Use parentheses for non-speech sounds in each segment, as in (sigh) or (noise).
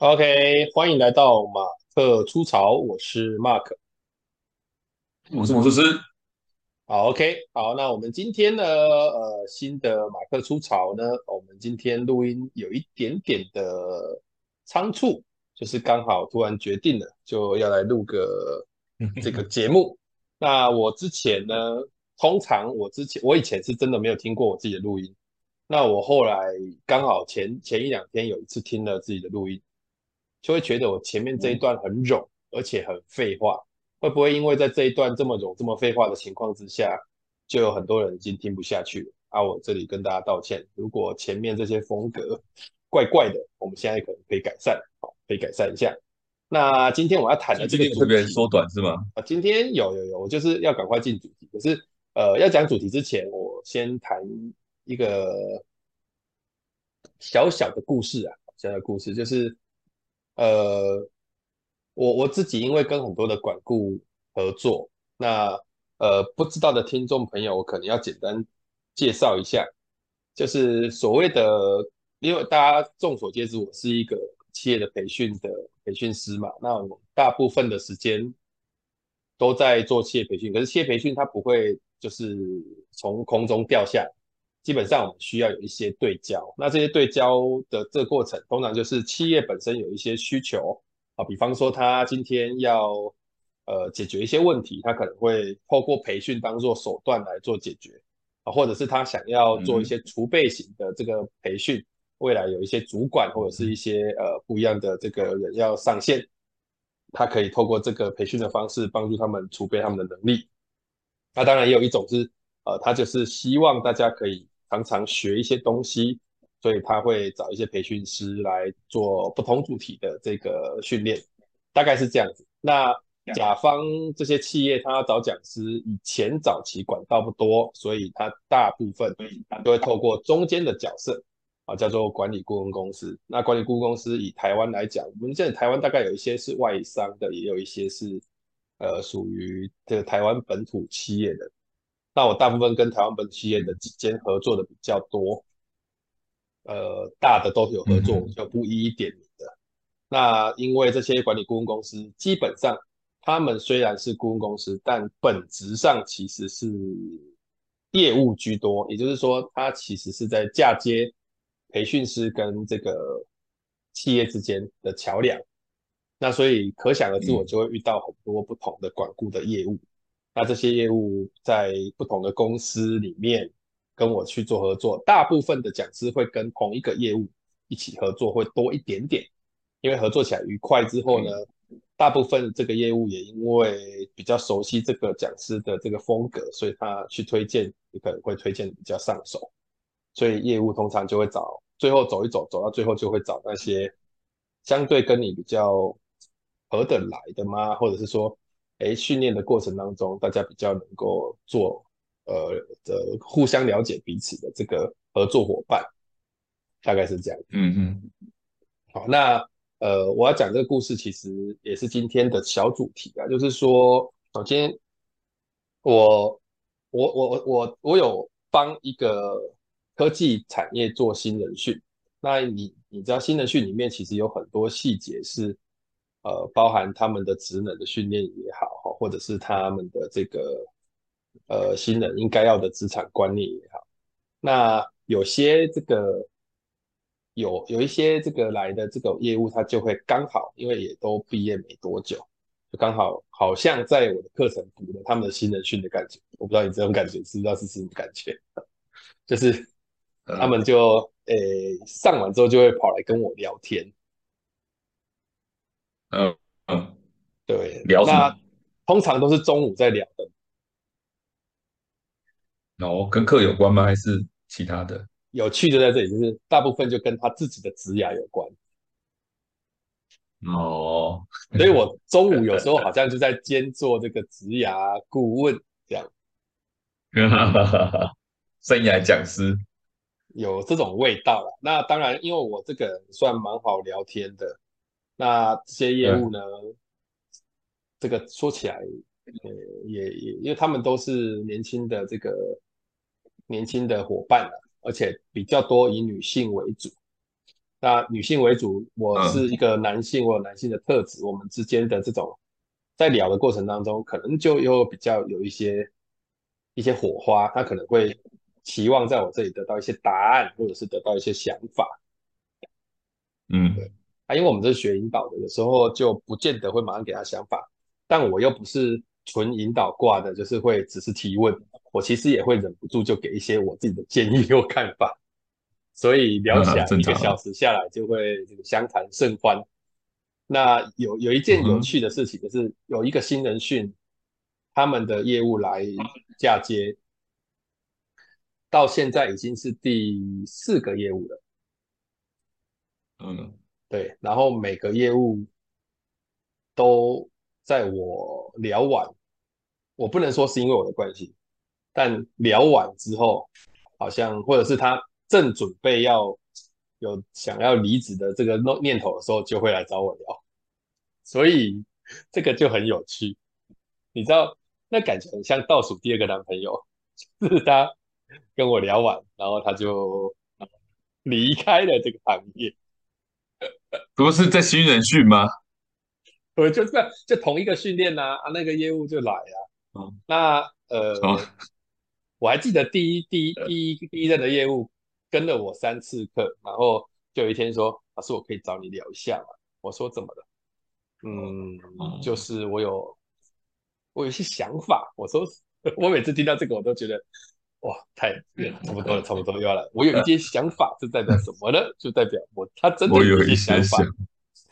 OK，欢迎来到马克出潮，我是 Mark，我是魔术师。好，OK，好，那我们今天呢，呃，新的马克出潮呢，我们今天录音有一点点的仓促，就是刚好突然决定了，就要来录个这个节目。(laughs) 那我之前呢，通常我之前我以前是真的没有听过我自己的录音，那我后来刚好前前一两天有一次听了自己的录音。就会觉得我前面这一段很冗，而且很废话，会不会因为在这一段这么冗、这么废话的情况之下，就有很多人已经听不下去了？啊，我这里跟大家道歉，如果前面这些风格怪怪的，我们现在可能可以改善，好，可以改善一下。那今天我要谈的这个主题特别缩短是吗？啊，今天有有有，我就是要赶快进主题。可是呃，要讲主题之前，我先谈一个小小的故事啊，小小的故事就是。呃，我我自己因为跟很多的管顾合作，那呃不知道的听众朋友，我可能要简单介绍一下，就是所谓的，因为大家众所皆知，我是一个企业的培训的培训师嘛，那我大部分的时间都在做企业培训，可是企业培训它不会就是从空中掉下来。基本上我们需要有一些对焦，那这些对焦的这个过程，通常就是企业本身有一些需求啊，比方说他今天要呃解决一些问题，他可能会透过培训当做手段来做解决啊，或者是他想要做一些储备型的这个培训，未来有一些主管或者是一些呃不一样的这个人要上线，他可以透过这个培训的方式帮助他们储备他们的能力。那当然也有一种是呃，他就是希望大家可以。常常学一些东西，所以他会找一些培训师来做不同主题的这个训练，大概是这样子。那甲方这些企业，他要找讲师，以前早期管道不多，所以他大部分都会透过中间的角色啊，叫做管理顾问公司。那管理顾问公司以台湾来讲，我们现在台湾大概有一些是外商的，也有一些是呃属于这个台湾本土企业的。那我大部分跟台湾本企业的之间合作的比较多，呃，大的都有合作，我就不一一点名的。嗯、那因为这些管理顾问公司，基本上他们虽然是顾问公司，但本质上其实是业务居多，也就是说，它其实是在嫁接培训师跟这个企业之间的桥梁。那所以可想而知，我就会遇到很多不同的管顾的业务。嗯那这些业务在不同的公司里面跟我去做合作，大部分的讲师会跟同一个业务一起合作，会多一点点，因为合作起来愉快之后呢，大部分这个业务也因为比较熟悉这个讲师的这个风格，所以他去推荐你可能会推荐比较上手，所以业务通常就会找最后走一走，走到最后就会找那些相对跟你比较合得来的吗？或者是说，哎，训练的过程当中，大家比较能够做呃的互相了解彼此的这个合作伙伴，大概是这样。嗯嗯。好，那呃，我要讲这个故事，其实也是今天的小主题啊，就是说，首先我我我我我我有帮一个科技产业做新人训，那你你知道新人训里面其实有很多细节是。呃，包含他们的职能的训练也好，或者是他们的这个呃新人应该要的职场观念也好，那有些这个有有一些这个来的这个业务，他就会刚好，因为也都毕业没多久，就刚好好像在我的课程读了他们的新人训的感觉，我不知道你这种感觉是不知道是什么感觉，(laughs) 就是他们就诶、欸、上完之后就会跑来跟我聊天。嗯嗯，对，聊什么？那通常都是中午在聊的。哦，跟课有关吗？还是其他的？有趣就在这里，就是大部分就跟他自己的职涯有关。哦，所以我中午有时候好像就在兼做这个职涯顾问这样。哈哈哈哈生涯讲师有这种味道了。那当然，因为我这个人算蛮好聊天的。那这些业务呢？嗯、这个说起来，呃，也也，因为他们都是年轻的这个年轻的伙伴，而且比较多以女性为主。那女性为主，我是一个男性，我有男性的特质，我们之间的这种在聊的过程当中，可能就又比较有一些一些火花，他可能会期望在我这里得到一些答案，或者是得到一些想法。嗯，对。啊，因为我们是学引导的，有时候就不见得会马上给他想法，但我又不是纯引导挂的，就是会只是提问，我其实也会忍不住就给一些我自己的建议或看法，所以聊起来一个小时下来就会这个相谈甚欢。那有有一件有趣的事情，就是有一个新人训，他们的业务来嫁接，到现在已经是第四个业务了。嗯。对，然后每个业务都在我聊完，我不能说是因为我的关系，但聊完之后，好像或者是他正准备要有想要离职的这个念头的时候，就会来找我聊，所以这个就很有趣，你知道，那感觉很像倒数第二个男朋友，就是他跟我聊完，然后他就离开了这个行业。不是在新人训吗？我就是就同一个训练呐，啊，那个业务就来啊。嗯，那呃，哦、我还记得第一第一第一第一任的业务跟了我三次课，然后就有一天说：“老师，我可以找你聊一下吗？”我说：“怎么了？”嗯，嗯就是我有我有一些想法。我说：“ (laughs) 我每次听到这个，我都觉得。”哇，太 (laughs) 差不多了，差不多又要来。我有一些想法，这代表什么呢？就代表我他真的有一些想法。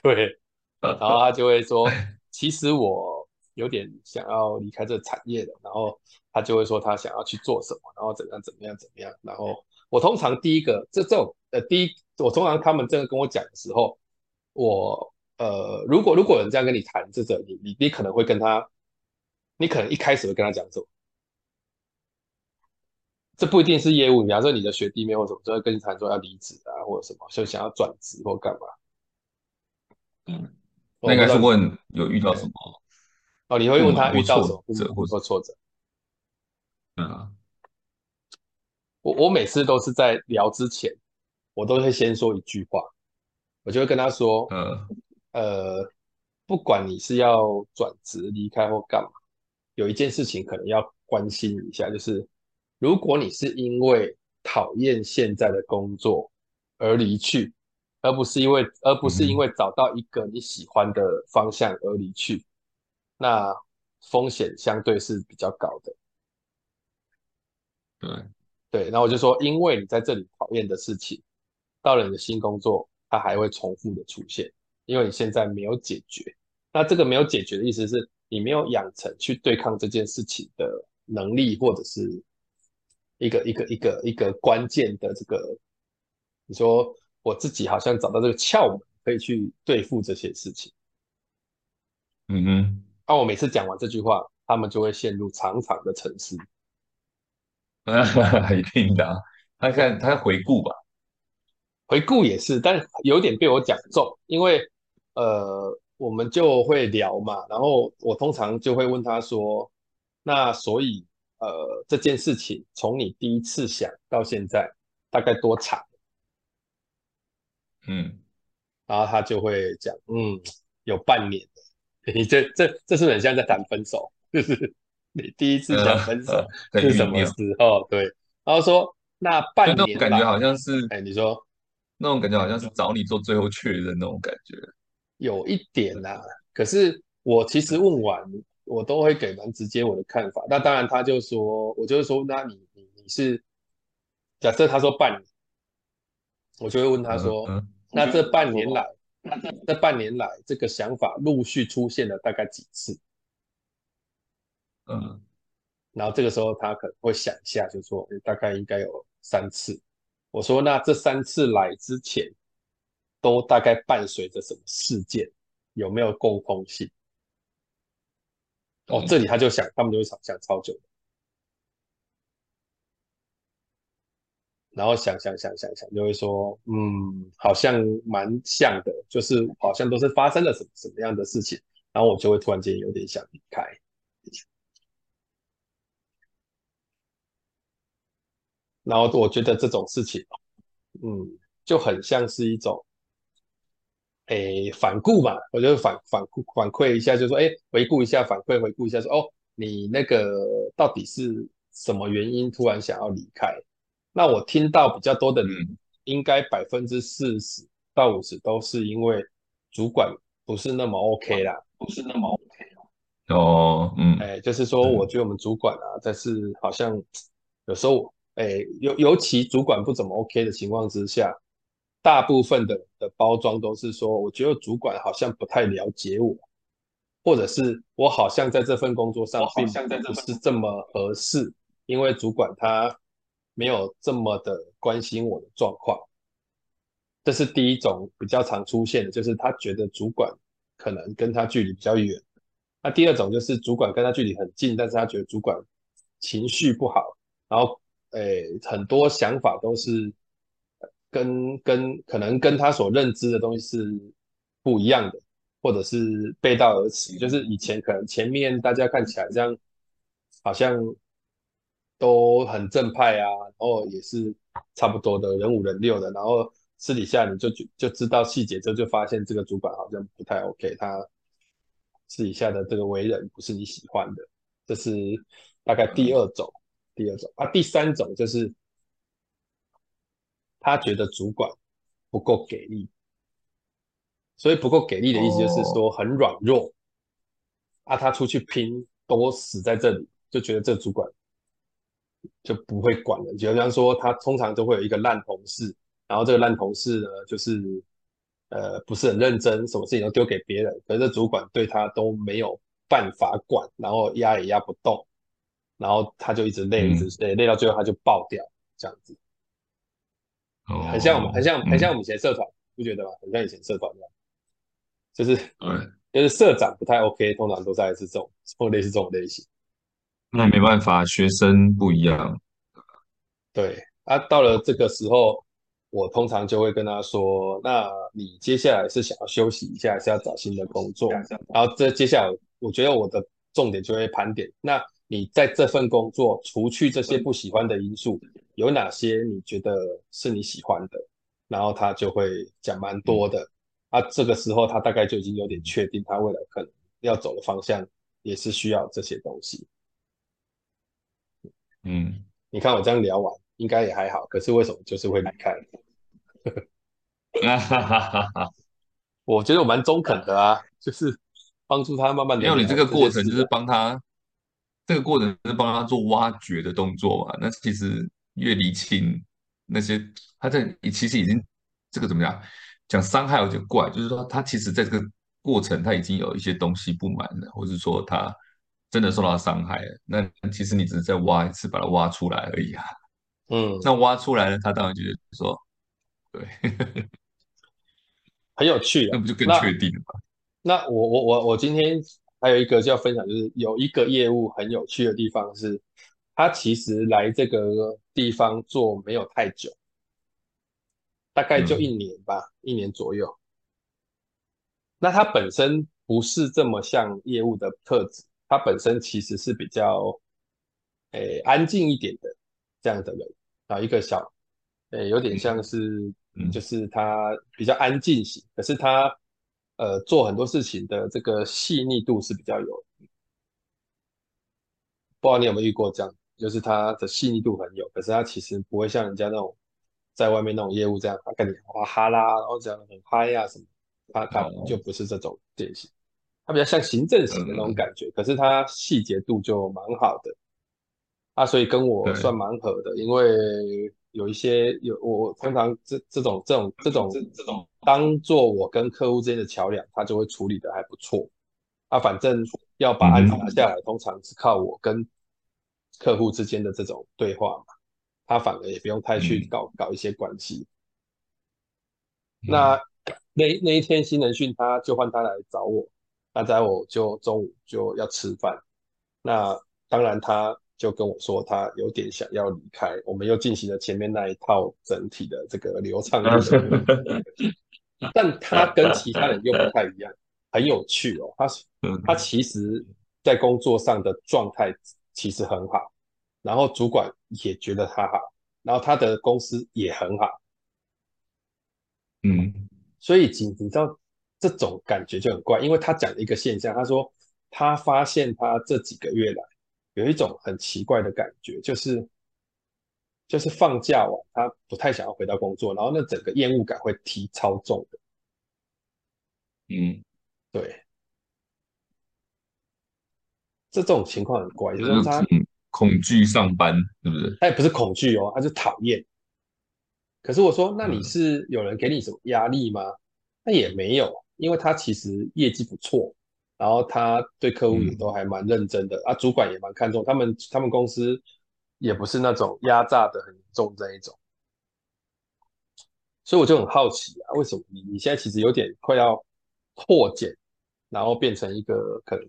对，(laughs) 然后他就会说，其实我有点想要离开这个产业的。然后他就会说他想要去做什么，然后怎样怎么样怎么样。然后我通常第一个这这种呃第一，我通常他们这个跟我讲的时候，我呃如果如果有人这样跟你谈这个，你你你可能会跟他，你可能一开始会跟他讲什么？这不一定是业务，比方说你的学弟妹或什么，就会跟你谈说要离职啊，或者什么，就想要转职或干嘛。嗯，那应该是问有遇到什么？哦，你会问他遇到什么挫折或者挫折？嗯，我我每次都是在聊之前，我都会先说一句话，我就会跟他说，嗯，呃，不管你是要转职离开或干嘛，有一件事情可能要关心一下，就是。如果你是因为讨厌现在的工作而离去，而不是因为而不是因为找到一个你喜欢的方向而离去，那风险相对是比较高的。对对，然后我就说，因为你在这里讨厌的事情，到了你的新工作，它还会重复的出现，因为你现在没有解决。那这个没有解决的意思是你没有养成去对抗这件事情的能力，或者是。一个一个一个一个关键的这个，你说我自己好像找到这个窍门，可以去对付这些事情。嗯哼，当我每次讲完这句话，他们就会陷入长长的沉思。(laughs) 一定的，他看他回顾吧，回顾也是，但有点被我讲中，因为呃，我们就会聊嘛，然后我通常就会问他说，那所以。呃，这件事情从你第一次想到现在大概多长？嗯，然后他就会讲，嗯，有半年。(laughs) 你这这这是很像在谈分手，就是你第一次想分手 (laughs) 是什么时候？对，然后说那半年感觉好像是，哎，你说那种感觉好像是找你做最后确认那种感觉，有一点呐。可是我其实问完。我都会给蛮直接我的看法，那当然他就说，我就是说，那你你你是假设他说半年，我就会问他说，嗯嗯、那这半年来，这半年来这个想法陆续出现了大概几次？嗯，然后这个时候他可能会想一下，就说大概应该有三次。我说那这三次来之前，都大概伴随着什么事件？有没有共通性？哦，这里他就想，他们就会想想超久，然后想想想想想，就会说，嗯，好像蛮像的，就是好像都是发生了什么什么样的事情，然后我就会突然间有点想离开，然后我觉得这种事情，嗯，就很像是一种诶反顾嘛，我就反反顾反馈一下，就说，哎，回顾一下，反馈回顾一下说，说哦，你那个到底是什么原因突然想要离开？那我听到比较多的，应该百分之四十到五十都是因为主管不是那么 OK 啦，不是那么 OK 哦，嗯，哎，就是说，我觉得我们主管啊，但是好像有时候，哎，尤尤其主管不怎么 OK 的情况之下。大部分的的包装都是说，我觉得主管好像不太了解我，或者是我好像在这份工作上并不是这么合适，因为主管他没有这么的关心我的状况。这是第一种比较常出现的，就是他觉得主管可能跟他距离比较远。那第二种就是主管跟他距离很近，但是他觉得主管情绪不好，然后诶很多想法都是。跟跟可能跟他所认知的东西是不一样的，或者是背道而驰。就是以前可能前面大家看起来这样，好像都很正派啊，然后也是差不多的人五人六的，然后私底下你就就就知道细节之后，就发现这个主管好像不太 OK，他私底下的这个为人不是你喜欢的。这是大概第二种，第二种啊，第三种就是。他觉得主管不够给力，所以不够给力的意思就是说很软弱。Oh. 啊，他出去拼都死在这里，就觉得这主管就不会管了。就像说，他通常都会有一个烂同事，然后这个烂同事呢，就是呃不是很认真，什么事情都丢给别人，可是这主管对他都没有办法管，然后压也压不动，然后他就一直累，一直累，累到最后他就爆掉，这样子。很像我们，很像，很像我们以前社团，不觉得吗？很像以前社团一样，就是，嗯，就是社长不太 OK，通常都在是这种，或 (laughs) 类似这种类型。那没办法，学生不一样。对，啊，到了这个时候，我通常就会跟他说：“那你接下来是想要休息一下，还是要找新的工作？”然后这接下来，我觉得我的重点就会盘点。那你在这份工作，除去这些不喜欢的因素。有哪些你觉得是你喜欢的？然后他就会讲蛮多的。啊，这个时候他大概就已经有点确定，他未来可能要走的方向也是需要这些东西。嗯，你看我这样聊完，应该也还好。可是为什么就是会离开？哈哈哈哈，我觉得我蛮中肯的啊，就是帮助他慢慢的。因为你这个过程就是帮他，这个过程是帮他做挖掘的动作嘛。那其实。越厘清那些，他在其实已经这个怎么样讲伤害有点怪，就是说他其实在这个过程他已经有一些东西不满了，或是说他真的受到伤害了。那其实你只是在挖一次把它挖出来而已啊。嗯，那挖出来了，他当然就是说，对，(laughs) 很有趣，那不就更确定了吗？那，那我我我我今天还有一个就要分享，就是有一个业务很有趣的地方是。他其实来这个地方做没有太久，大概就一年吧，嗯、一年左右。那他本身不是这么像业务的特质，他本身其实是比较诶安静一点的这样的人啊，一个小诶有点像是就是他比较安静型，可是他呃做很多事情的这个细腻度是比较有，不知道你有没有遇过这样？就是他的细腻度很有，可是他其实不会像人家那种在外面那种业务这样，他跟你哇哈啦，然后这样很嗨呀什么，他他就不是这种典型，他比较像行政型的那种感觉，可是他细节度就蛮好的，啊，所以跟我算蛮合的，因为有一些有我通常这这种这种这种这种当做我跟客户之间的桥梁，他就会处理的还不错，啊，反正要把案子拿下来，通常是靠我跟。客户之间的这种对话嘛，他反而也不用太去搞、嗯、搞一些关系。那、嗯、那那一天新人训，他就换他来找我，那在我就中午就要吃饭。那当然他就跟我说，他有点想要离开。我们又进行了前面那一套整体的这个流畅的，(laughs) 但他跟其他人又不太一样，很有趣哦。他他其实在工作上的状态。其实很好，然后主管也觉得他好，然后他的公司也很好，嗯，所以你知道这种感觉就很怪，因为他讲了一个现象，他说他发现他这几个月来有一种很奇怪的感觉，就是就是放假完他不太想要回到工作，然后那整个厌恶感会提超重的。嗯，对，这这种情况很怪，就是他恐惧上班，是不是？他也不是恐惧哦，他是讨厌。可是我说，那你是有人给你什么压力吗？那、嗯、也没有，因为他其实业绩不错，然后他对客户也都还蛮认真的、嗯、啊，主管也蛮看重他们，他们公司也不是那种压榨的很重这一种，所以我就很好奇啊，为什么你你现在其实有点快要破茧，然后变成一个可能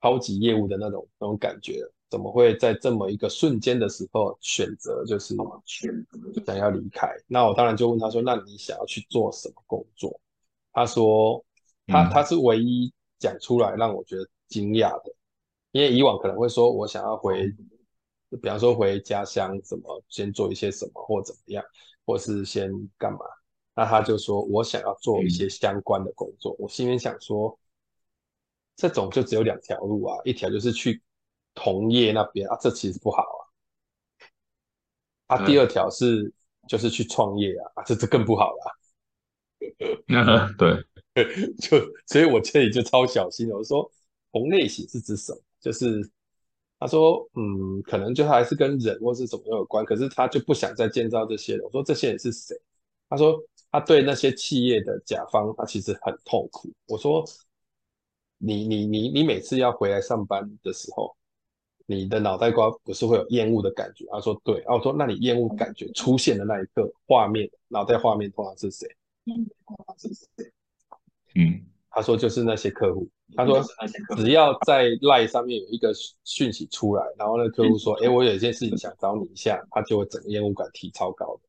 超级业务的那种那种感觉？怎么会在这么一个瞬间的时候选择就是想要离开？那我当然就问他说：“那你想要去做什么工作？”他说：“他他是唯一讲出来让我觉得惊讶的，因为以往可能会说我想要回，比方说回家乡，怎么先做一些什么或怎么样，或是先干嘛？那他就说我想要做一些相关的工作。我心里想说，这种就只有两条路啊，一条就是去。”同业那边啊，这其实不好啊。啊，第二条是、嗯、就是去创业啊，啊，这这更不好了、啊。嗯，对，(laughs) 就所以，我这里就超小心。我说同类型是指什么？就是他说，嗯，可能就还是跟人或是什么有关，可是他就不想再建造这些人。我说这些人是谁？他说他对那些企业的甲方，他其实很痛苦。我说你你你你每次要回来上班的时候。你的脑袋瓜不是会有厌恶的感觉？他说对，然后我说那你厌恶感觉出现的那一刻，画面脑袋画面通常是谁？嗯，他说就是那些客户。他说只要在 LINE 上面有一个讯息出来，然后那客户说，哎，我有一件事情想找你一下，他就会整个厌恶感提超高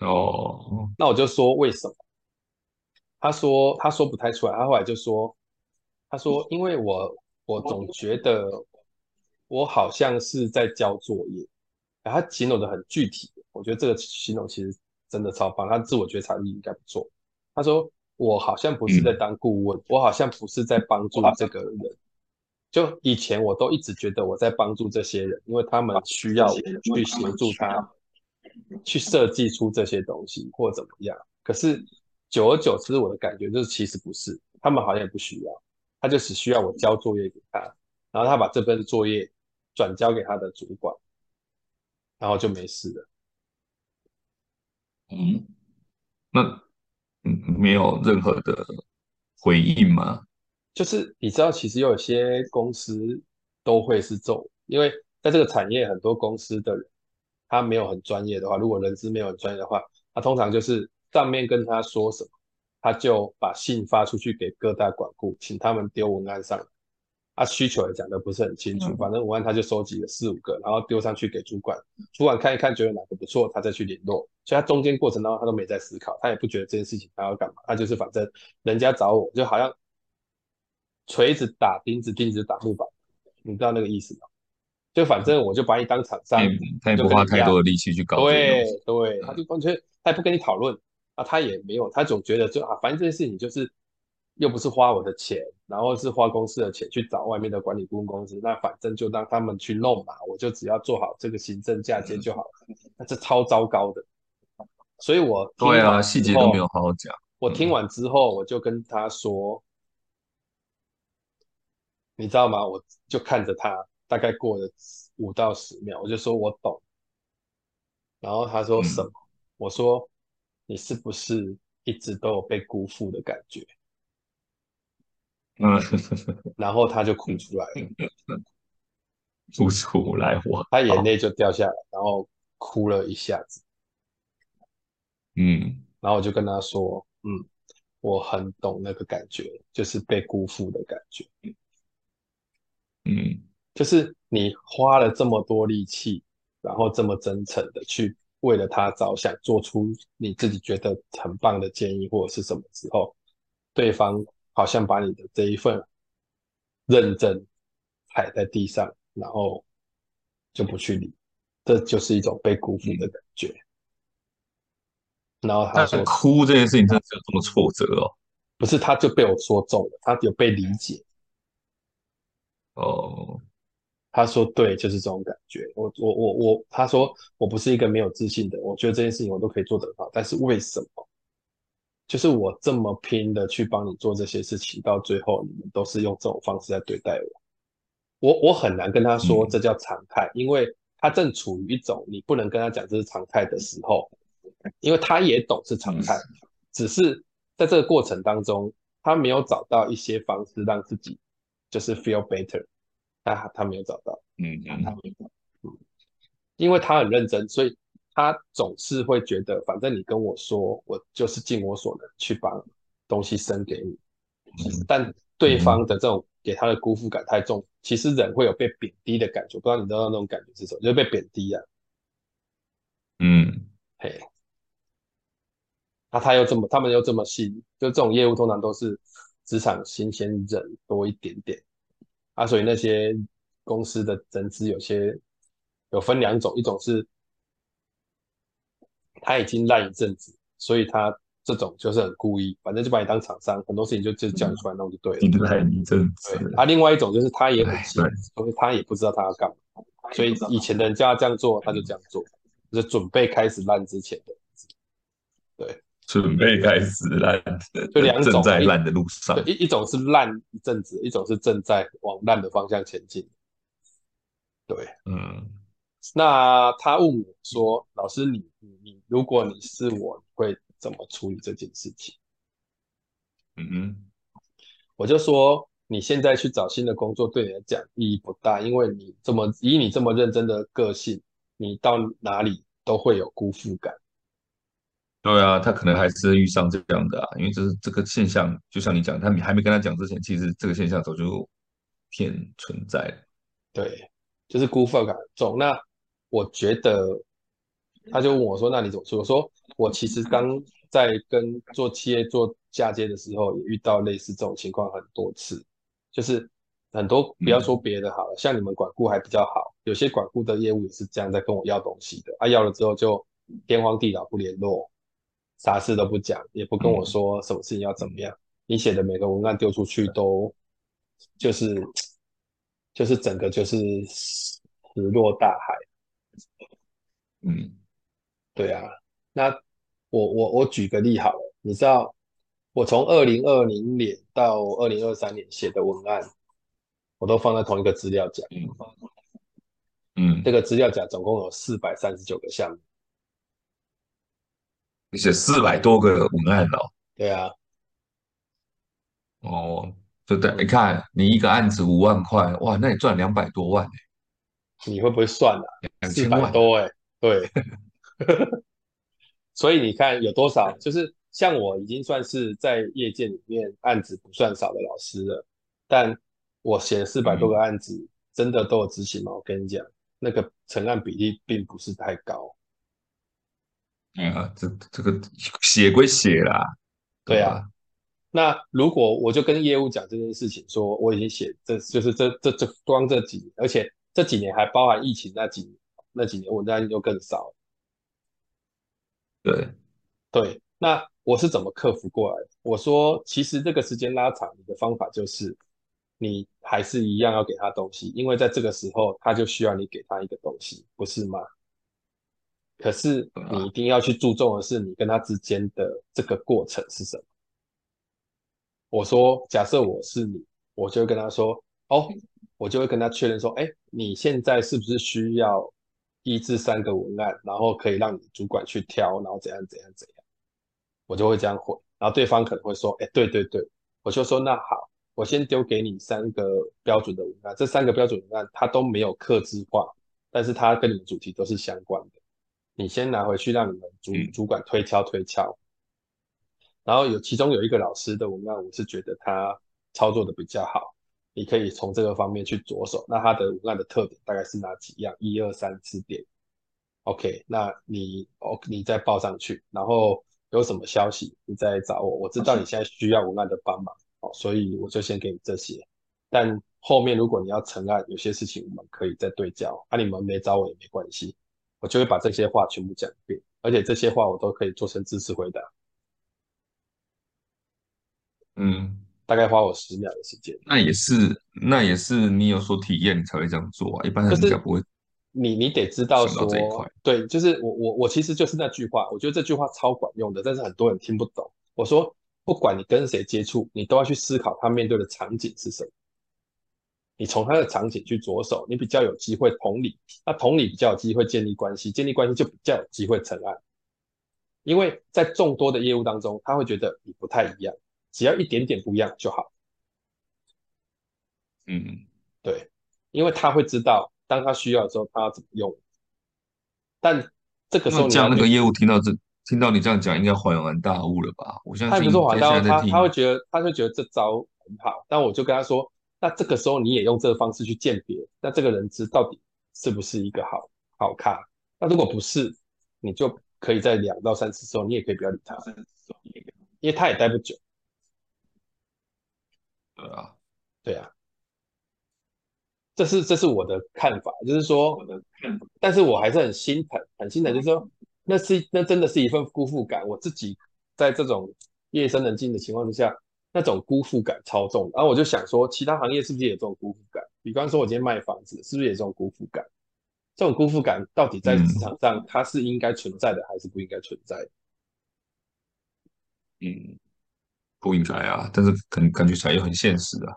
的。哦，那我就说为什么？他说他说不太出来，他后来就说，他说因为我。我总觉得我好像是在交作业，他形容的很具体，我觉得这个形容其实真的超棒，他自我觉察力应该不错。他说我好像不是在当顾问，嗯、我好像不是在帮助这个人。就以前我都一直觉得我在帮助这些人，因为他们需要我去协助他去设计出这些东西或怎么样。可是久而久之，我的感觉就是其实不是，他们好像也不需要。他就只需要我交作业给他，然后他把这份作业转交给他的主管，然后就没事了。嗯，那嗯没有任何的回应吗？就是你知道，其实有些公司都会是这种，因为在这个产业，很多公司的人他没有很专业的话，如果人资没有很专业的话，他通常就是上面跟他说什么。他就把信发出去给各大管顾，请他们丢文案上来。啊，需求也讲的不是很清楚，反正文案他就收集了四五个，然后丢上去给主管，主管看一看，觉得哪个不错，他再去联络。所以他中间过程当中，他都没在思考，他也不觉得这件事情他要干嘛，他就是反正人家找我就好像锤子打钉子，钉子打木板，你知道那个意思吗？就反正我就把你当厂商，他也不花太多的力气去搞。对对，他就完全他也不跟你讨论。啊，他也没有，他总觉得就啊，反正这件事情就是又不是花我的钱，然后是花公司的钱去找外面的管理顾问公司，那反正就让他们去弄嘛，我就只要做好这个行政嫁接就好了。那这超糟糕的，所以我对啊，细节都没有好好讲。我听完之后，我就跟他说，你知道吗？我就看着他，大概过了五到十秒，我就说我懂。然后他说什么？我说。你是不是一直都有被辜负的感觉？嗯，然后他就哭出来了，(laughs) 哭出来我，他眼泪就掉下来，然后哭了一下子。嗯，然后我就跟他说：“嗯，我很懂那个感觉，就是被辜负的感觉。嗯，就是你花了这么多力气，然后这么真诚的去。”为了他着想，做出你自己觉得很棒的建议或者是什么时候，对方好像把你的这一份认真踩在地上，然后就不去理，这就是一种被辜负的感觉。然后他说哭这件事情真的是有这么挫折哦？不是，他就被我说中了，他有被理解。哦，他说对，就是这种感觉。我我我我，他说我不是一个没有自信的，我觉得这件事情我都可以做得很好，但是为什么？就是我这么拼的去帮你做这些事情，到最后你们都是用这种方式在对待我。我我很难跟他说这叫常态，嗯，因为他正处于一种你不能跟他讲这是常态的时候，因为他也懂是常态，嗯，只是在这个过程当中，他没有找到一些方式让自己就是 feel better，他他没有找到，嗯嗯嗯，因为他很认真，所以他总是会觉得，反正你跟我说，我就是尽我所能去把东西生给你，嗯，但对方的这种。给他的辜负感太重，其实人会有被贬低的感觉，不知道你知道那种感觉是什么？就是被贬低啊。嗯，嘿，那他又这么，他们又这么细，就这种业务通常都是职场新鲜人多一点点啊，所以那些公司的人资有些有分两种，一种是他已经烂一阵子，所以他。这种就是很故意，反正就把你当厂商，很多事情就就叫你出来弄就对了。你来你这对啊，另外一种就是他也很新，所以他也不知道他要干嘛，所以以前的人叫他这样做，他就这样做，就是准备开始烂之前的。对，准备开始烂，就两种，正在烂的路上。一一种是烂一阵子，一种是正在往烂的方向前进。对，嗯。那他问我说：“老师你，你你如果你是我，你会？”怎么处理这件事情？嗯嗯，我就说你现在去找新的工作对你来讲意义不大，因为你这么以你这么认真的个性，你到哪里都会有辜负感。对啊，他可能还是遇上这样的啊，因为这是这个现象，就像你讲，他还没跟他讲之前，其实这个现象早就偏存在了。对，就是辜负感很重。那我觉得。他就问我说：“那你怎么说？”我说：“我其实刚在跟做企业做嫁接的时候，也遇到类似这种情况很多次。就是很多不要说别的好了，像你们管顾还比较好，有些管顾的业务也是这样在跟我要东西的。啊，要了之后就天荒地老不联络，啥事都不讲，也不跟我说什么事情要怎么样。你写的每个文案丢出去都就是就是整个就是石落大海。”嗯。对啊，那我我我举个例好了，你知道我从二零二零年到二零二三年写的文案，我都放在同一个资料夹。嗯，这个资料夹总共有四百三十九个项目，你写四百多个文案哦。对啊。哦，对对，你看你一个案子五万块，哇，那你赚两百多万。你会不会算啊？两千万多哎，对。(laughs) (laughs) 所以你看有多少，就是像我已经算是在业界里面案子不算少的老师了，但我写了四百多个案子，嗯，真的都有执行吗？我跟你讲，那个成案比例并不是太高。嗯啊，这这个写归写啦，对啊。那如果我就跟业务讲这件事情，说我已经写，这就是这这这光这几年，而且这几年还包含疫情那几年，那几年文案又更少。对，对，那我是怎么克服过来的？我说，其实这个时间拉长，你的方法就是，你还是一样要给他东西，因为在这个时候，他就需要你给他一个东西，不是吗？可是你一定要去注重的是，你跟他之间的这个过程是什么？我说，假设我是你，我就会跟他说，哦，我就会跟他确认说，哎，你现在是不是需要？一至三个文案，然后可以让你主管去挑，然后怎样怎样怎样，我就会这样回，然后对方可能会说，哎，对对对，我就说那好，我先丢给你三个标准的文案，这三个标准文案它都没有客制化，但是它跟你们主题都是相关的，你先拿回去让你们主主管推敲推敲，然后有其中有一个老师的文案，我是觉得他操作的比较好。你可以从这个方面去着手。那他的文案的特点大概是哪几样？一二三四点。OK，那你哦，你再报上去，然后有什么消息你再找我。我知道你现在需要文案的帮忙，哦，所以我就先给你这些。但后面如果你要成案，有些事情我们可以再对焦。那、啊、你们没找我也没关系，我就会把这些话全部讲一遍。而且这些话我都可以做成知识回答。嗯，大概花我十秒的时间。那也是，那也是你有所体验，你才会这样做啊。一般人家不会。你你得知道说这一块，对，就是我我我其实就是那句话，我觉得这句话超管用的，但是很多人听不懂。我说，不管你跟谁接触，你都要去思考他面对的场景是什么。你从他的场景去着手，你比较有机会同理，那同理比较有机会建立关系，建立关系就比较有机会成案。因为在众多的业务当中，他会觉得你不太一样，只要一点点不一样就好。嗯，对，因为他会知道。当他需要的时候，他要怎么用？但这个时候，这样那个业务听到这，听到你这样讲，应该恍然大悟了吧？我相信他不是恍然大悟，他他会觉得，他会觉得这招很好。但我就跟他说，那这个时候你也用这个方式去鉴别，那这个人资到底是不是一个好好咖？那如果不是，你就可以在两到三次之后，你也可以不要理他，因为他也待不久。对啊，对啊。这是这是我的看法，就是说，但是我还是很心疼，很心疼，就是说，那是那真的是一份辜负感。我自己在这种夜深人静的情况之下，那种辜负感超重。然后我就想说，其他行业是不是也有这种辜负感？比方说，我今天卖房子，是不是也有这种辜负感？这种辜负感到底在职场上，它是应该存在的，还是不应该存在的？嗯，不应该啊，但是感感觉起来又很现实啊。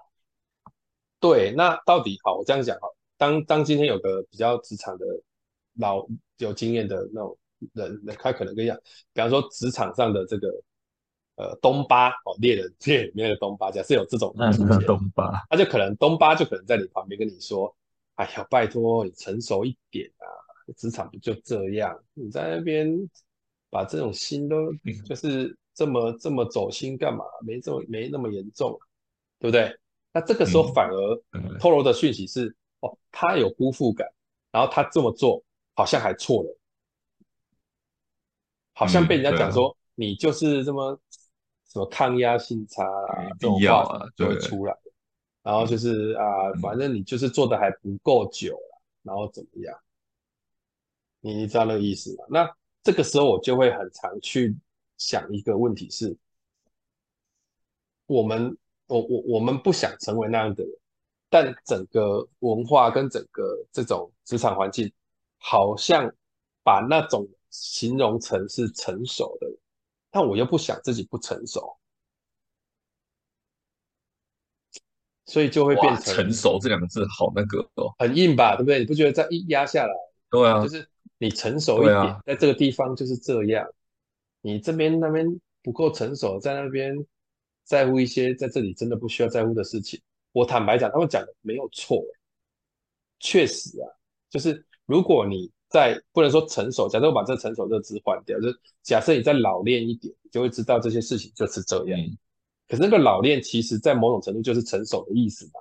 对，那到底好，我这样讲好。当当今天有个比较职场的老有经验的那种人，他可能跟你讲，比方说职场上的这个呃东巴哦，猎人猎里面的东巴，假设有这种东巴，他就可能东巴就可能在你旁边跟你说，哎呀，拜托你成熟一点啊，职场不就这样？你在那边把这种心都就是这么这么走心干嘛？没这么没那么严重，对不对？那这个时候反而透露的讯息是，嗯、哦，他有辜负感，然后他这么做好像还错了，好像被人家讲说、嗯啊、你就是这么什么抗压性差啊，这种话就会出来，然后就是啊，反正你就是做的还不够久，然后怎么样？你你知道那个意思吗？那这个时候我就会很常去想一个问题是，我们。我我我们不想成为那样的人，但整个文化跟整个这种职场环境，好像把那种形容成是成熟的人，但我又不想自己不成熟，所以就会变成成熟这两个字好那个哦，很硬吧，对不对？你不觉得这样一压下来，对啊，就是你成熟一点，啊、在这个地方就是这样，你这边那边不够成熟，在那边。在乎一些在这里真的不需要在乎的事情，我坦白讲，他们讲的没有错，确实啊，就是如果你在不能说成熟，假设我把这成熟这个字换掉，就假设你再老练一点，你就会知道这些事情就是这样。嗯、可是那个老练，其实在某种程度就是成熟的意思嘛。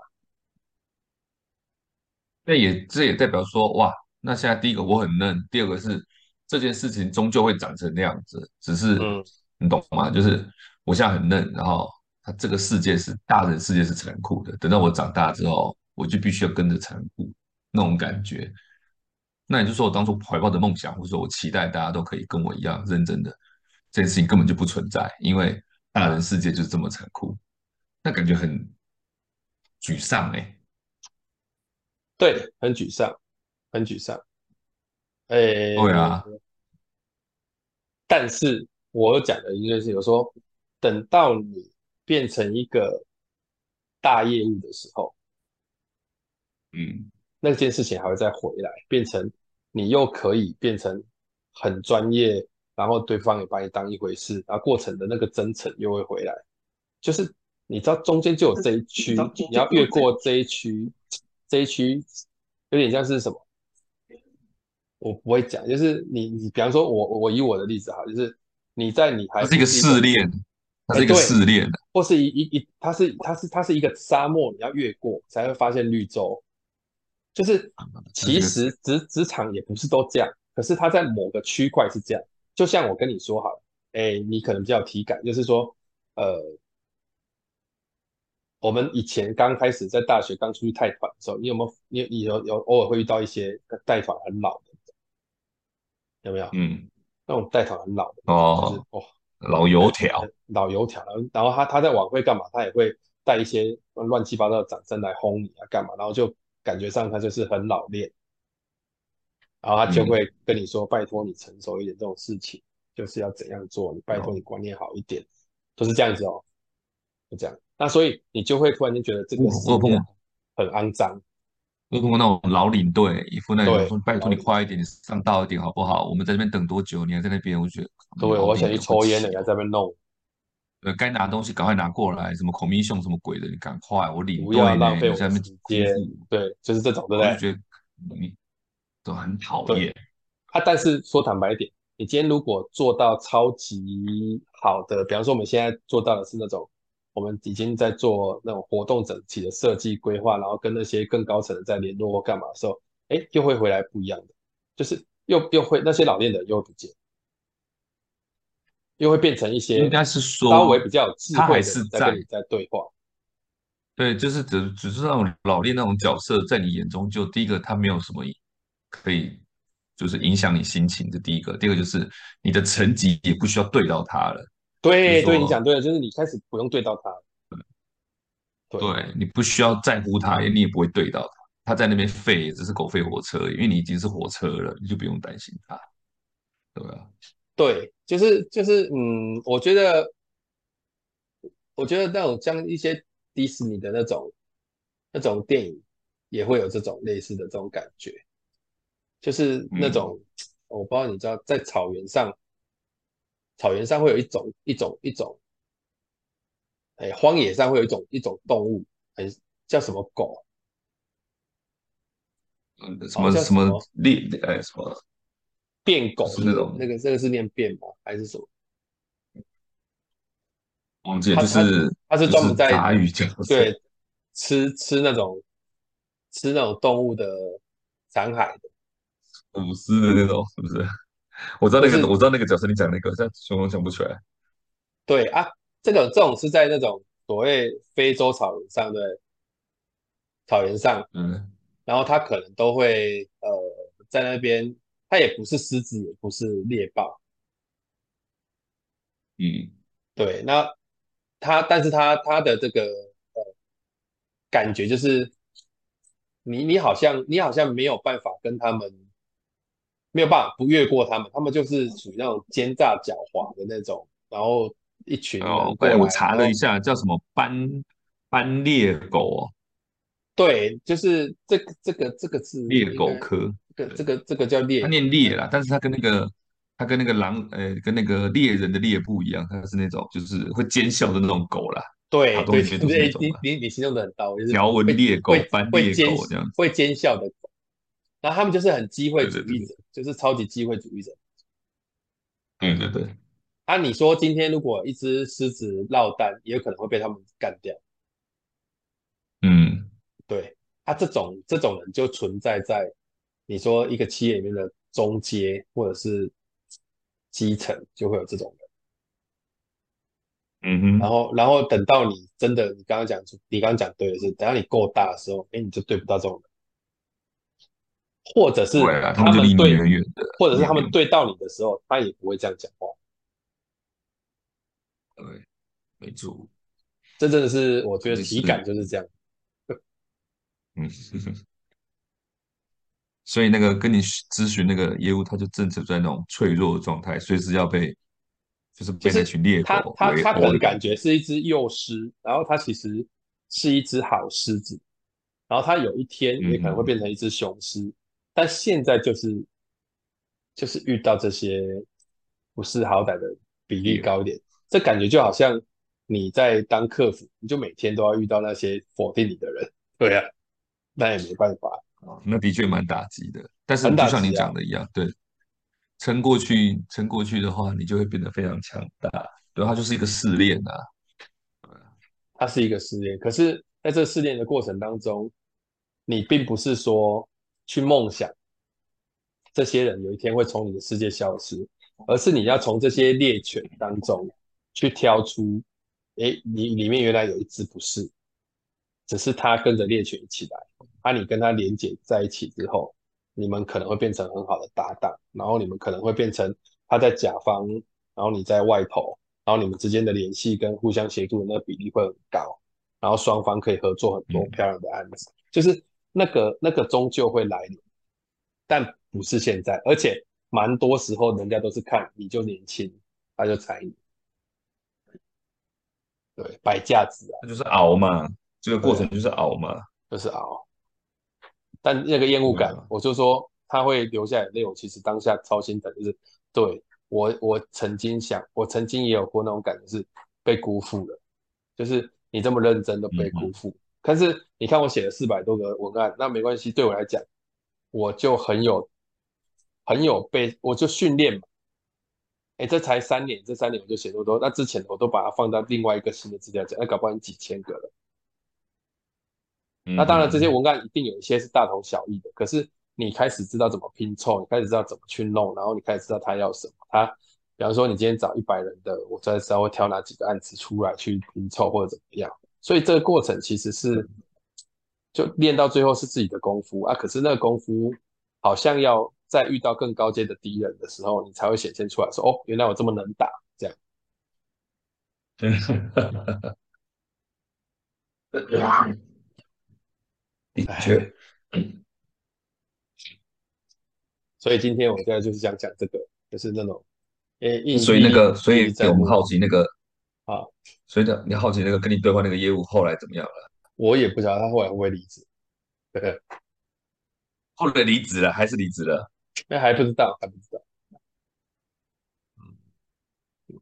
那也这也代表说，哇，那现在第一个我很嫩，第二个是这件事情终究会长成那样子，只是、嗯、你懂吗？就是。我现在很嫩，然后他这个世界是大人世界是残酷的。等到我长大之后，我就必须要跟着残酷那种感觉。那也就是说，我当初怀抱的梦想，或者说我期待大家都可以跟我一样认真的，这件事情根本就不存在，因为大人世界就是这么残酷。那感觉很沮丧哎、欸。对，很沮丧，很沮丧。哎，对啊。但是我讲的应该是有说。等到你变成一个大业务的时候，嗯，那件事情还会再回来，变成你又可以变成很专业，然后对方也把你当一回事，然后过程的那个真诚又会回来。就是你知道中间就有这一区，你要越过这一区，这一区有点像是什么？我不会讲，就是你你比方说我我以我的例子哈，就是你在你还是一个试炼。它是一个试炼的，或是一一一，它是它是它是一个沙漠，你要越过才会发现绿洲。就是其实职职场也不是都这样，可是它在某个区块是这样。就像我跟你说好了，哎，你可能比较有体感，就是说，呃，我们以前刚开始在大学刚出去贷款的时候，你有没有你你有有偶尔会遇到一些贷款很老的，有没有？嗯，那种贷款很老的，哦，就是哇，老油条，老油条，然后然后他他在晚会干嘛？他也会带一些乱七八糟的掌声来轰你啊，干嘛？然后就感觉上他就是很老练，然后他就会跟你说：“嗯、拜托你成熟一点，这种事情就是要怎样做？你拜托你观念好一点，哦、都是这样子哦，就这样。那所以你就会突然间觉得这个事情很肮脏。如果那种老领队一副那种说：“拜托你快一点，你上道一点好不好？我们在这边等多久？你还在那边？我觉得，对，我想去抽烟的，你还在那边弄。呃，该拿东西赶快拿过来，什么孔明兄什么鬼的，你赶快，我领队不要浪费我在那边。对，就是这种，对不对？我就觉得你都很讨厌。啊，但是说坦白一点，你今天如果做到超级好的，比方说我们现在做到的是那种。我们已经在做那种活动整体的设计规划，然后跟那些更高层的在联络或干嘛的时候，哎，又会回来不一样的，就是又又会那些老练的又不见，又会变成一些应该是说稍微比较有智慧的在跟你在对话。对，就是只只是那种老练那种角色，在你眼中就第一个他没有什么可以就是影响你心情的第一个，第二个就是你的成绩也不需要对到他了。对对，你讲对了，就是你开始不用对到他，对，对你不需要在乎他，你也不会对到他，他在那边废，只是狗吠火车，因为你已经是火车了，你就不用担心他，对吧？对，就是就是，嗯，我觉得，我觉得那种像一些迪士尼的那种那种电影，也会有这种类似的这种感觉，就是那种，嗯，我不知道你知道，在草原上。草原上会有一种一种一种，哎，荒野上会有一种一种动物，很叫什么狗？嗯，什么什么猎？哎，什么便狗？是那种那个这个是念变吗？还是什么？忘记了，就是他是专门在打鱼讲对，吃吃那种吃那种动物的残骸的，捕尸的那种，是不是？我知道那个，我知道那个角色，你讲那个，但熊熊想不出来。对啊，这种这种是在那种所谓非洲草原上的草原上，嗯，然后他可能都会呃在那边，他也不是狮子，也不是猎豹，嗯，对，那它，但是它它的这个呃感觉就是，你你好像你好像没有办法跟他们。没有办法不越过他们，他们就是属于那种奸诈狡猾的那种，然后一群人。哦，对，我查了一下，叫什么斑斑鬣狗哦。对，就是这个这个这个是猎狗科。这个这个这个叫猎，它念猎啦，但是它跟那个它跟那个狼，呃，跟那个猎人的猎不一样，它是那种就是会奸笑的那种狗啦。对对对，你你你形容的很到位，条纹猎狗、斑猎狗这样，会奸笑的狗。然后他们就是很机会主义者，就是超级机会主义者。对对对。啊，你说今天如果一只狮子落单，也有可能会被他们干掉。嗯，对。啊，这种这种人就存在在你说一个企业里面的中阶或者是基层，就会有这种人。嗯哼。然后，然后等到你真的，你刚刚讲，你刚刚讲对的是，等到你够大的时候，哎，你就对不到这种人。或者是他们对，或者是他们对到你的时候，他也不会这样讲话。对，没错，这真的是我觉得体感就是这样。(laughs) 嗯，(laughs) 所以那个跟你咨询那个业务，他就正处在那种脆弱的状态，随时要被，就是被那群猎狗。他他他可能感觉是一只幼狮，然后他其实是一只好狮子，然后他有一天也可能会变成一只雄狮。但现在就是就是遇到这些不识好歹的比例高一点，这感觉就好像你在当客服，你就每天都要遇到那些否定你的人。对呀、啊，那也没办法，那的确蛮打击的。但是就像你讲的一样，对，撑过去，撑过去的话，你就会变得非常强大。对，它就是一个试炼啊。它是一个试炼，可是在这试炼的过程当中，你并不是说。去梦想，这些人有一天会从你的世界消失，而是你要从这些猎犬当中去挑出，哎，你里面原来有一只不是，只是它跟着猎犬一起来，啊，你跟他连结在一起之后，你们可能会变成很好的搭档，然后你们可能会变成他在甲方，然后你在外头，然后你们之间的联系跟互相协助的那个比例会很高，然后双方可以合作很多漂亮的案子，嗯、就是那个那个终究会来临，但不是现在，而且蛮多时候人家都是看你就年轻，他就踩你，对，摆架子啊，那就是熬嘛，这个过程就是熬嘛，就是熬，但那个厌恶感，我就说他会留下来的，我其实当下超心疼，就是对。我我曾经想，我曾经也有过那种感觉，是被辜负了，就是你这么认真的被辜负。嗯、但是你看我写了四百多个文案，那没关系，对我来讲，我就很有很有被，我就训练嘛。哎，这才三年，这三年我就写那么多，那之前我都把它放到另外一个新的资料夹，那搞不好你几千个了。嗯、那当然，这些文案一定有一些是大同小异的，可是。你开始知道怎么拼凑，你开始知道怎么去弄，然后你开始知道他要什么。他，比方说你今天找一百人的，我再稍微挑哪几个案子出来去拼凑或者怎么样。所以这个过程其实是，就练到最后是自己的功夫啊。可是那个功夫好像要在遇到更高阶的敌人的时候，你才会显现出来说，说哦，原来我这么能打，这样。(laughs) 的确。(clears throat) 所以今天我现在就是想讲这个，就是那种，诶，所以那个，所以我们好奇那个，啊，所以的，你好奇那个跟你对话那个业务后来怎么样了？我也不知道他后来会不会离职，对，(laughs) 后来离职了还是离职了？那还不知道，还不知道。嗯，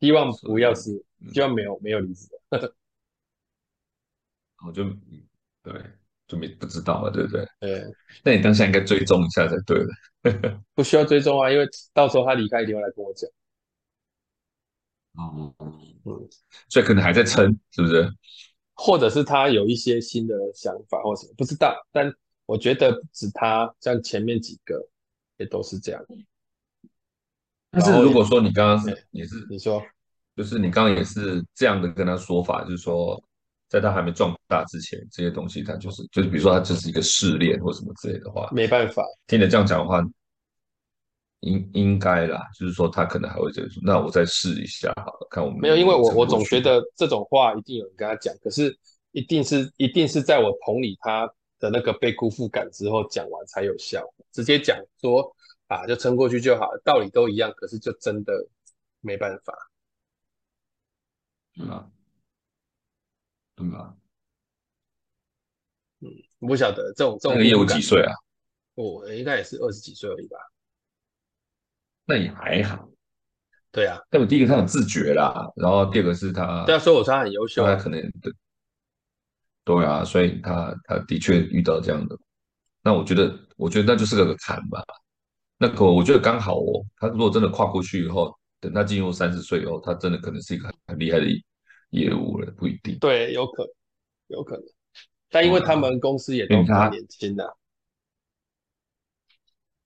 希望不要是，希望没有没有离职。我 (laughs) 就对。就没不知道了，对不对？对，那你当下应该追踪一下才对的。(laughs) 不需要追踪啊，因为到时候他离开一定会来跟我讲。哦，嗯，嗯所以可能还在撑，是不是？或者是他有一些新的想法或什么，不知道。但我觉得不止他，像前面几个也都是这样。但是如果说你刚刚是也是你说，就是你刚刚也是这样的跟他说法，就是说。在他还没壮大之前，这些东西他就是就是，比如说他就是一个试炼或什么之类的话，没办法。听你这样讲的话，应应该啦，就是说他可能还会这样说。那我再试一下好了，看我们没有，因为我我总觉得这种话一定有人跟他讲，可是一定是一定是在我同理他的那个被辜负感之后讲完才有效。直接讲说啊，就撑过去就好了，道理都一样，可是就真的没办法。嗯。对吧？嗯，我不晓得这种这种那个业务几岁啊？我，应该也是二十几岁而已吧。那也还好。对啊，但我第一个他很自觉啦，然后第二个是他，对啊，所以我说他很优秀，他可能对，对啊，所以他他的确遇到这样的。那我觉得，我觉得那就是个坎吧。那个我觉得刚好哦，他如果真的跨过去以后，等他进入三十岁以后，他真的可能是一个很厉害的。业务了不一定，对，有可能，有可能，但因为他们公司也都很年轻的，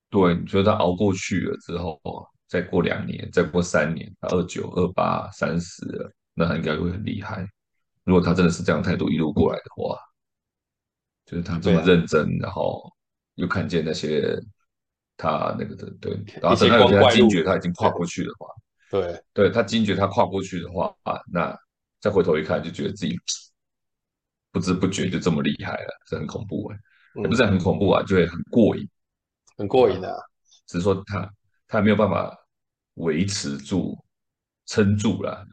对，你觉得他熬过去了之后，再过两年，再过三年，他二九、二八、三十了，那他应该会很厉害。如果他真的是这样态度一路过来的话，就是他这么认真，啊、然后又看见那些他那个的，对，然后等他有一天他惊觉他已经跨过去的话，对，对，对他惊觉他跨过去的话啊，那。再回头一看，就觉得自己不知不觉就这么厉害了，是很恐怖哎、欸，也不是很恐怖啊，就会很过瘾，很过瘾的、啊。只是说他他没有办法维持住、撑住了。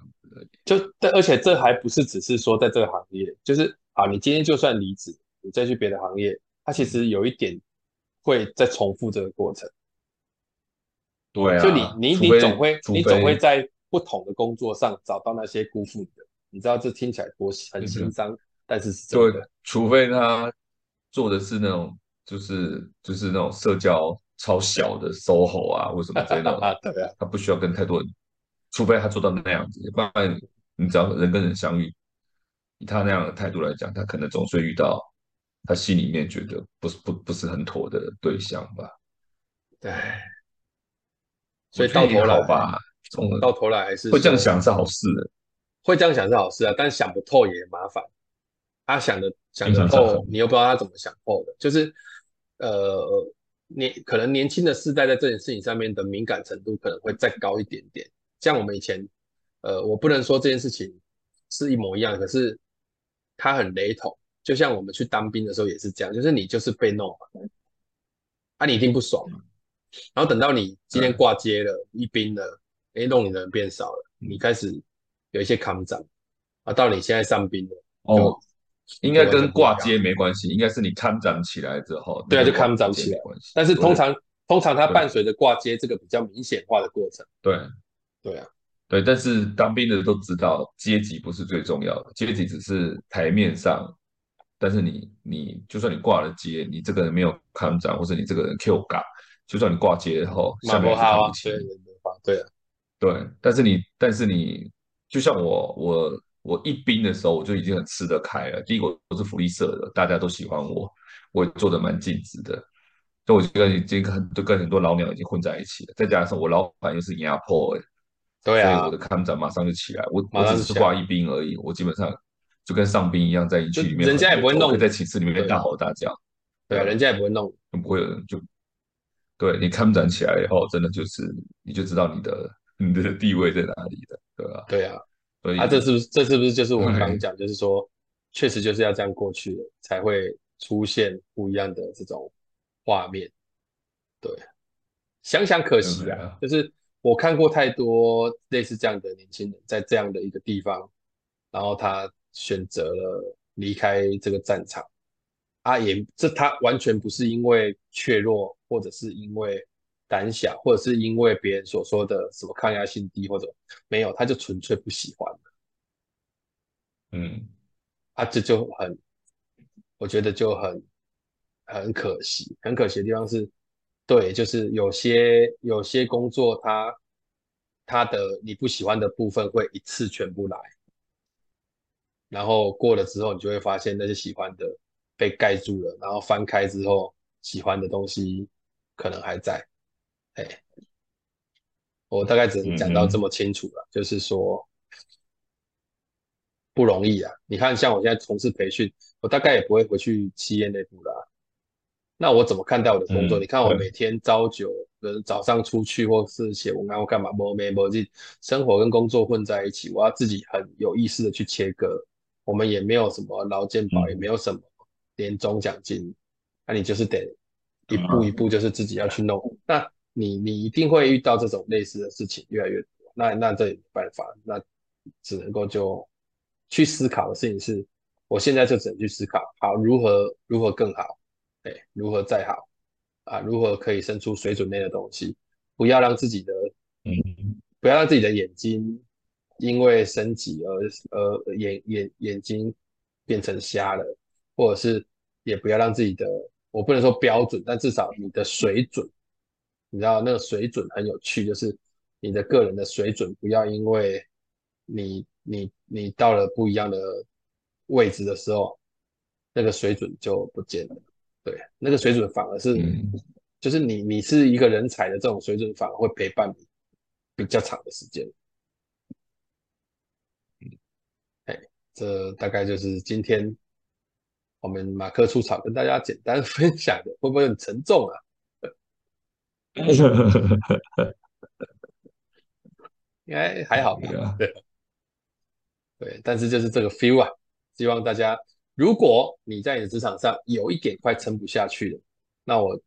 就但而且这还不是只是说在这个行业，就是啊，你今天就算离职，你再去别的行业，它其实有一点会再重复这个过程。对啊，就你你你总会你总会在不同的工作上找到那些辜负你的。你知道这听起来多很心伤，嗯、但是是真的。除非他做的是那种，就是就是那种社交超小的 SOHO 啊，或什么这种啊，(laughs) 对啊，他不需要跟太多人。除非他做到那样子，不然你只要人跟人相遇，以他那样的态度来讲，他可能总是遇到他心里面觉得不是不不是很妥的对象吧。对，所以到头来吧，从到头来还是会这样想是好事的。会这样想是好事啊，但想不透也麻烦。他想的想得透，你又不知道他怎么想透的。就是，呃，年可能年轻的世代在这件事情上面的敏感程度可能会再高一点点。像我们以前，呃，我不能说这件事情是一模一样，可是他很雷同。就像我们去当兵的时候也是这样，就是你就是被弄嘛，啊，你一定不爽嘛。然后等到你今天挂接了，一兵了，哎，弄你的人变少了，你开始有一些抗战啊，到你现在上兵了，哦。应该跟挂接没关系，应该是你看涨起来之后，对啊，就看涨起来。但是通常通常它伴随着挂接这个比较明显化的过程。对，对啊，对。但是当兵的都知道，阶级不是最重要的，阶级只是台面上。但是你你就算你挂了接，你这个人没有看涨，或者你这个人 Q 嘎，就算你挂接后，下面看不起。对啊，对。但是你但是你就像我我。我一兵的时候，我就已经很吃得开了。第一个，我是福利社的，大家都喜欢我，我也做的蛮尽职的。就我觉得已经很就跟很多老鸟已经混在一起了。再加上我老板又是压迫，哎，对啊，所以我的看展马上就起来。我我只是挂一兵而已，我基本上就跟上兵一样，在营区里面，人家也不会弄，会在寝室里面大吼大叫。对啊，人家也不会弄，就不会有人就对你看展起来以后，真的就是你就知道你的你的地位在哪里的，对啊？对啊。啊，这是不是这是不是就是我刚刚讲，就是说，确实就是要这样过去了，才会出现不一样的这种画面。对，想想可惜啊，就是我看过太多类似这样的年轻人，在这样的一个地方，然后他选择了离开这个战场，啊，也这他完全不是因为怯弱，或者是因为。胆小，或者是因为别人所说的什么抗压性低，或者没有，他就纯粹不喜欢。嗯，啊，这就很，我觉得就很很可惜。很可惜的地方是，对，就是有些有些工作他，他他的你不喜欢的部分会一次全部来，然后过了之后，你就会发现那些喜欢的被盖住了，然后翻开之后，喜欢的东西可能还在。哎，我大概只能讲到这么清楚了，嗯嗯，就是说不容易啊。你看，像我现在从事培训，我大概也不会回去企业内部啦啊。那我怎么看待我的工作？嗯，你看我每天朝九，呃，早上出去或是写文案或干嘛，没没没这生活跟工作混在一起，我要自己很有意识的去切割。我们也没有什么劳健保，嗯，也没有什么年终奖金，那你就是得一步一步，就是自己要去弄。嗯，那你你一定会遇到这种类似的事情越来越多，那那这也没办法，那只能够就去思考的事情是，我现在就只能去思考，好，如何如何更好，哎，如何再好啊，如何可以生出水准内的东西，不要让自己的嗯，不要让自己的眼睛因为升级而而眼眼眼睛变成瞎了，或者是也不要让自己的，我不能说标准，但至少你的水准。你知道那个水准很有趣，就是你的个人的水准不要因为你你你到了不一样的位置的时候，那个水准就不见了。对，那个水准反而是，嗯、就是你你是一个人才的这种水准，反而会陪伴你比较长的时间。哎，这大概就是今天我们马克出草跟大家简单 (laughs) 分享的，会不会很沉重啊？(laughs) 应该还好吧？对，(laughs) 对，但是就是这个 feel 啊，希望大家，如果你在你的职场上有一点快撑不下去了，那我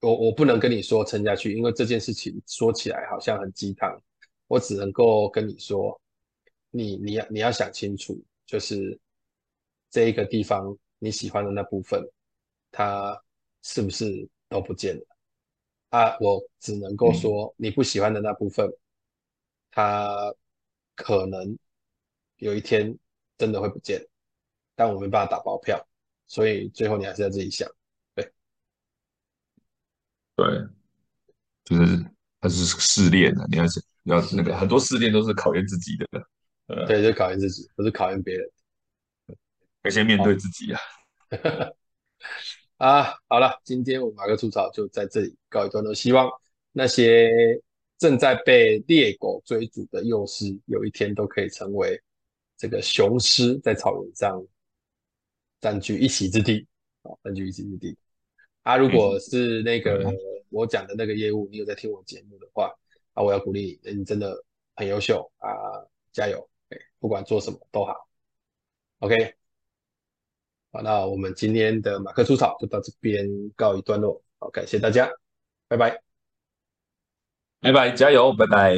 我我不能跟你说撑下去，因为这件事情说起来好像很鸡汤，我只能够跟你说，你你要你要想清楚，就是这一个地方你喜欢的那部分，它是不是都不见了？啊，我只能够说你不喜欢的那部分，它、嗯、可能有一天真的会不见，但我没办法打包票，所以最后你还是要自己想，对，对，就是它是试炼的，你要是要那个很多试炼都是考验自己的，呃，对，就考验自己，不是考验别人，要先面对自己啊。(laughs) 啊，好了，今天我马克吐槽就在这里告一段落。希望那些正在被猎狗追逐的幼狮，有一天都可以成为这个雄狮，在草原上占据一席之地。啊，占据一席之地。啊，如果是那个我讲的那个业务，你有在听我节目的话，啊，我要鼓励你，你真的很优秀啊，加油！不管做什么都好。OK，好，那我们今天的马克出草就到这边告一段落。好，感谢大家，拜拜，拜拜，加油，拜拜。